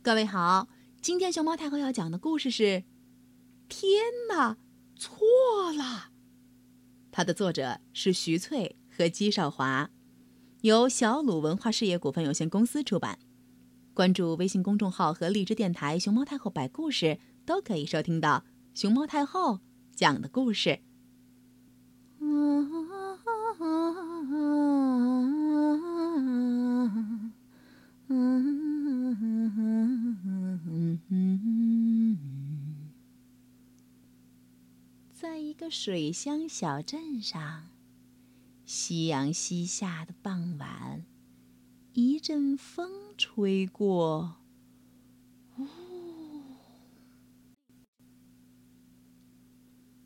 各位好，今天熊猫太后要讲的故事是《天哪，错了》。它的作者是徐翠和姬少华，由小鲁文化事业股份有限公司出版。关注微信公众号和荔枝电台“熊猫太后摆故事”，都可以收听到熊猫太后讲的故事。水乡小镇上，夕阳西下的傍晚，一阵风吹过，呜，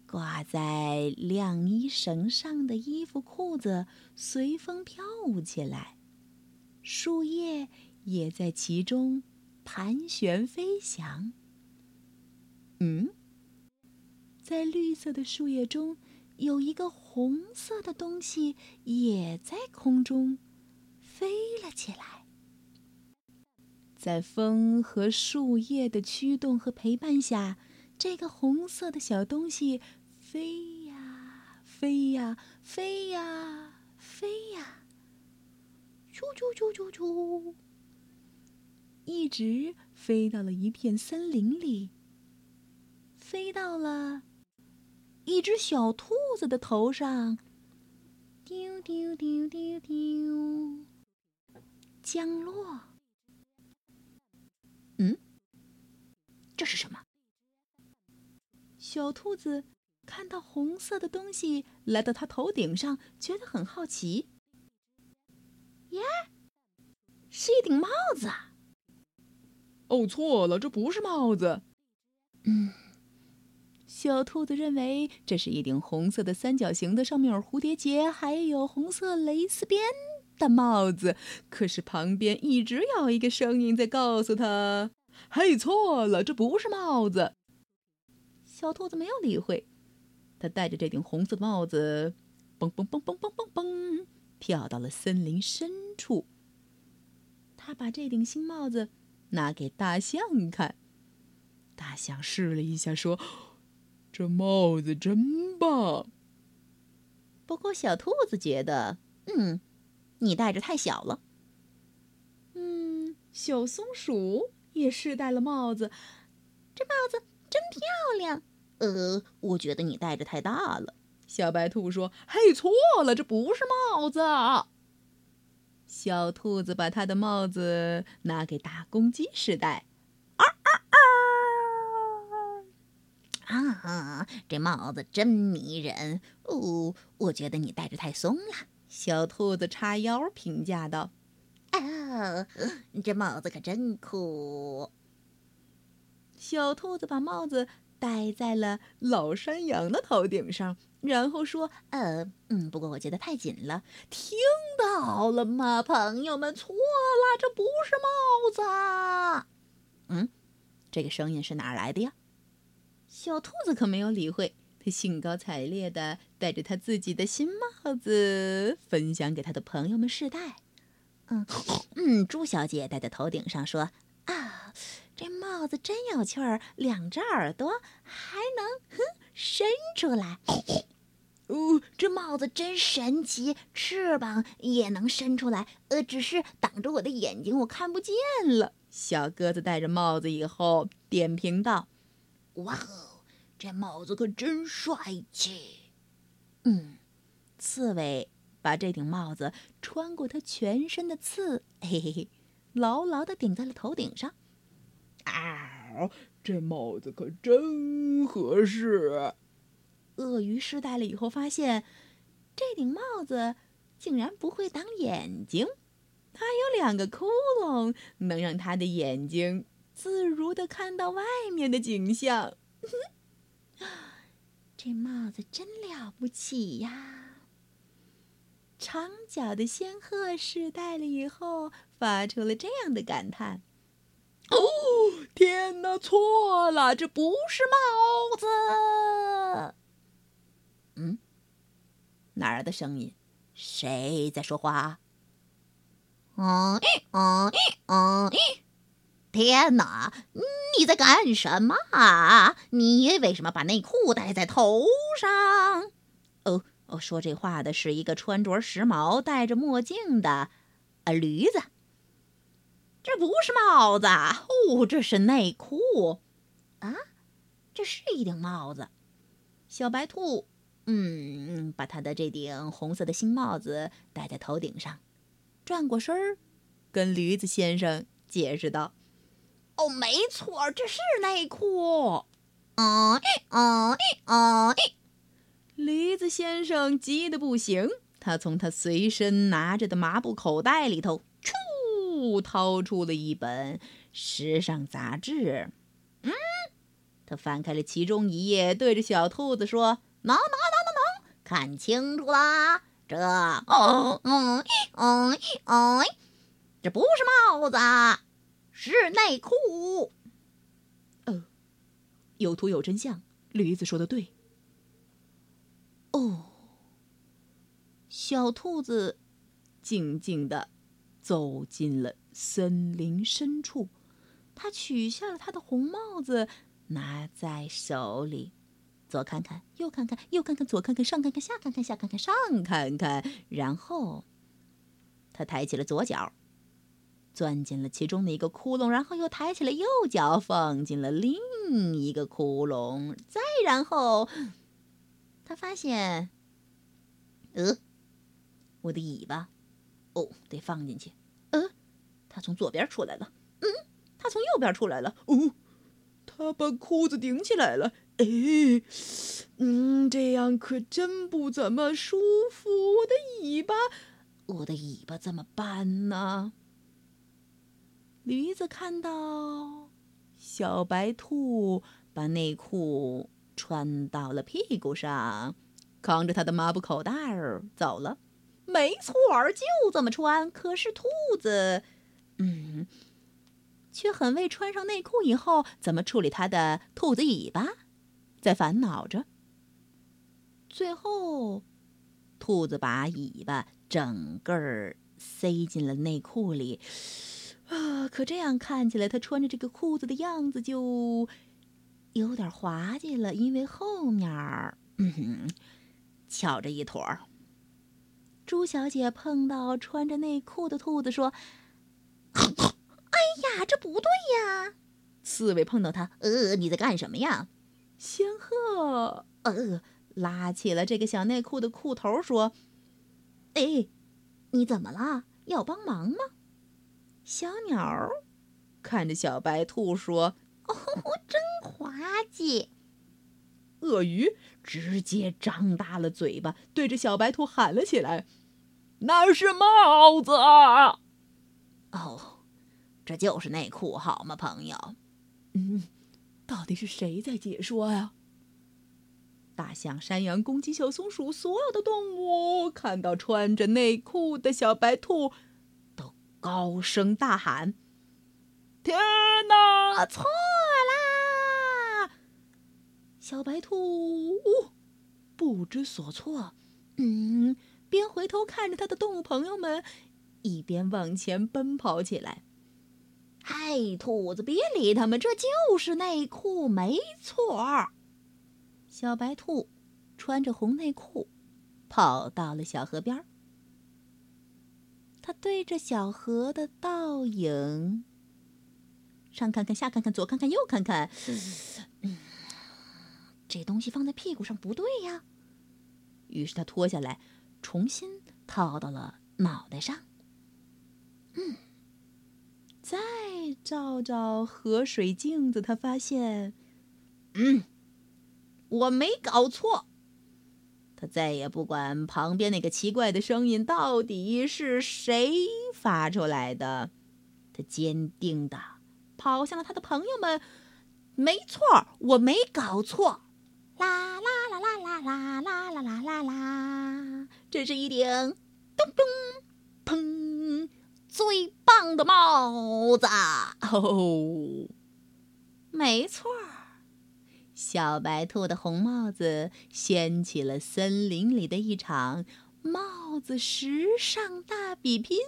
挂在晾衣绳上的衣服、裤子随风飘舞起来，树叶也在其中盘旋飞翔。嗯。在绿色的树叶中，有一个红色的东西也在空中飞了起来。在风和树叶的驱动和陪伴下，这个红色的小东西飞呀飞呀飞呀飞呀，啾啾啾啾啾，一直飞到了一片森林里，飞到了。一只小兔子的头上，丢丢丢丢丢，降落。嗯，这是什么？小兔子看到红色的东西来到它头顶上，觉得很好奇。耶，是一顶帽子。哦，错了，这不是帽子。嗯。小兔子认为这是一顶红色的三角形的，上面有蝴蝶结，还有红色蕾丝边的帽子。可是旁边一直有一个声音在告诉他：“嘿，错了，这不是帽子。”小兔子没有理会，他戴着这顶红色帽子，蹦蹦蹦蹦蹦蹦蹦，跳到了森林深处。他把这顶新帽子拿给大象看，大象试了一下，说。这帽子真棒。不过小兔子觉得，嗯，你戴着太小了。嗯，小松鼠也试戴了帽子，这帽子真漂亮。呃，我觉得你戴着太大了。小白兔说：“嘿，错了，这不是帽子。”小兔子把它的帽子拿给大公鸡试戴。啊，这帽子真迷人哦！我觉得你戴着太松了。小兔子叉腰评价道：“啊，这帽子可真酷！”小兔子把帽子戴在了老山羊的头顶上，然后说：“呃，嗯，不过我觉得太紧了。听到了吗，朋友们？错了，这不是帽子。嗯，这个声音是哪儿来的呀？”小兔子可没有理会，它兴高采烈地戴着它自己的新帽子，分享给他的朋友们试戴。嗯嗯，猪小姐戴在头顶上说：“啊，这帽子真有趣儿，两只耳朵还能哼伸出来。哦，这帽子真神奇，翅膀也能伸出来。呃，只是挡着我的眼睛，我看不见了。”小鸽子戴着帽子以后点评道。哇哦，这帽子可真帅气！嗯，刺猬把这顶帽子穿过它全身的刺，嘿嘿嘿，牢牢地顶在了头顶上。啊，这帽子可真合适！鳄鱼试戴了以后发现，这顶帽子竟然不会挡眼睛，它有两个窟窿，能让它的眼睛。自如的看到外面的景象，这帽子真了不起呀！长角的仙鹤试戴了以后，发出了这样的感叹：“哦，天哪，错了，这不是帽子。”嗯，哪儿的声音？谁在说话？嗯嗯嗯。天哪！你在干什么啊？你为什么把内裤戴在头上？哦哦，说这话的是一个穿着时髦、戴着墨镜的呃驴子。这不是帽子哦，这是内裤啊！这是一顶帽子。小白兔，嗯，把他的这顶红色的新帽子戴在头顶上，转过身儿，跟驴子先生解释道：“哦，没错，这是内裤。”嗯嗯嗯，驴子先生急得不行，他从他随身拿着的麻布口袋里头。掏出了一本时尚杂志，嗯，他翻开了其中一页，对着小兔子说：“能能能能能，看清楚啦，这，哦，嗯嗯嗯，这不是帽子，是内裤。”呃，有图有真相，驴子说的对。哦，小兔子静静的。走进了森林深处，他取下了他的红帽子，拿在手里，左看看，右看看，右看看，左看看，上看看，下看看，下看看，上看看，然后他抬起了左脚，钻进了其中的一个窟窿，然后又抬起了右脚，放进了另一个窟窿，再然后，他发现，呃，我的尾巴。哦，得放进去。呃，他从左边出来了。嗯，他从右边出来了。哦，他把裤子顶起来了。哎，嗯，这样可真不怎么舒服。我的尾巴，我的尾巴怎么办呢？驴子看到小白兔把内裤穿到了屁股上，扛着他的抹布口袋儿走了。没错儿，就这么穿。可是兔子，嗯，却很为穿上内裤以后怎么处理它的兔子尾巴在烦恼着。最后，兔子把尾巴整个儿塞进了内裤里。啊，可这样看起来，他穿着这个裤子的样子就有点滑稽了，因为后面儿，嗯，翘着一坨儿。朱小姐碰到穿着内裤的兔子，说：“哎呀，这不对呀！”刺猬碰到它，呃，你在干什么呀？仙鹤，呃，拉起了这个小内裤的裤头，说：“哎，你怎么了？要帮忙吗？”小鸟看着小白兔说：“哦，真滑稽。”鳄鱼直接张大了嘴巴，对着小白兔喊了起来：“那是帽子！”哦，这就是内裤，好吗，朋友？嗯，到底是谁在解说呀？大象、山羊、公鸡、小松鼠，所有的动物看到穿着内裤的小白兔，都高声大喊：“天哪，错啦！”小白兔不知所措，嗯，边回头看着他的动物朋友们，一边往前奔跑起来。嗨，兔子，别理他们，这就是内裤，没错。小白兔穿着红内裤，跑到了小河边。他对着小河的倒影，上看看，下看看，左看看，右看看，嗯。这东西放在屁股上不对呀，于是他脱下来，重新套到了脑袋上。嗯，再照照河水镜子，他发现，嗯，我没搞错。他再也不管旁边那个奇怪的声音到底是谁发出来的，他坚定的跑向了他的朋友们。没错，我没搞错。啦啦啦啦啦啦啦啦啦啦啦！这是一顶咚咚砰最棒的帽子哦！没错，小白兔的红帽子掀起了森林里的一场帽子时尚大比拼。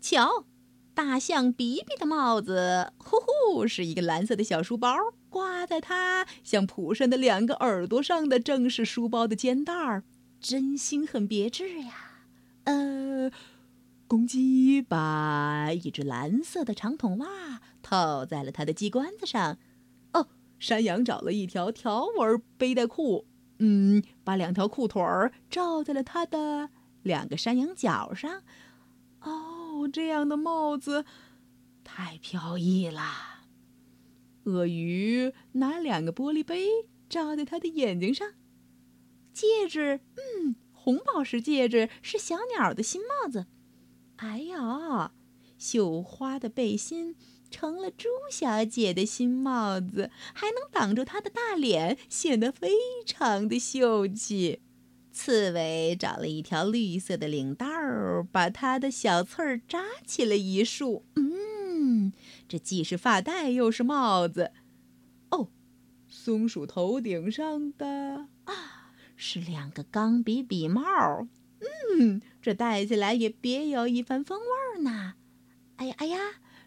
瞧，大象比比的帽子，呼呼，是一个蓝色的小书包，挂在它像蒲扇的两个耳朵上的正是书包的肩带儿，真心很别致呀。呃，公鸡把一只蓝色的长筒袜套在了它的鸡冠子上。山羊找了一条条纹背带裤，嗯，把两条裤腿儿罩在了它的两个山羊角上。哦，这样的帽子太飘逸了。鳄鱼拿两个玻璃杯罩在他的眼睛上。戒指，嗯，红宝石戒指是小鸟的新帽子。哎呀，绣花的背心成了猪小姐的新帽子，还能挡住她的大脸，显得非常的秀气。刺猬找了一条绿色的领带儿，把它的小刺儿扎起了一束。嗯，这既是发带又是帽子。哦，松鼠头顶上的啊，是两个钢笔笔帽。嗯，这戴起来也别有一番风味呢。哎呀哎呀，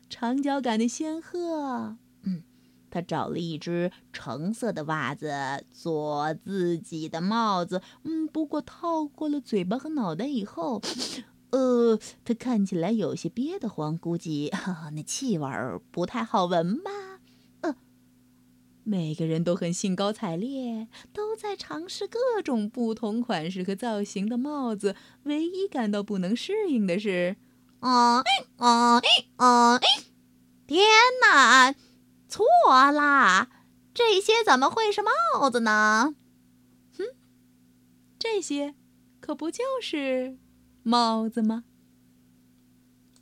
长脚杆的仙鹤。嗯他找了一只橙色的袜子做自己的帽子，嗯，不过套过了嘴巴和脑袋以后，呃，他看起来有些憋得慌，估计那气味儿不太好闻吧。呃，每个人都很兴高采烈，都在尝试各种不同款式和造型的帽子。唯一感到不能适应的是，啊啊啊！天哪！错啦，这些怎么会是帽子呢？哼，这些可不就是帽子吗？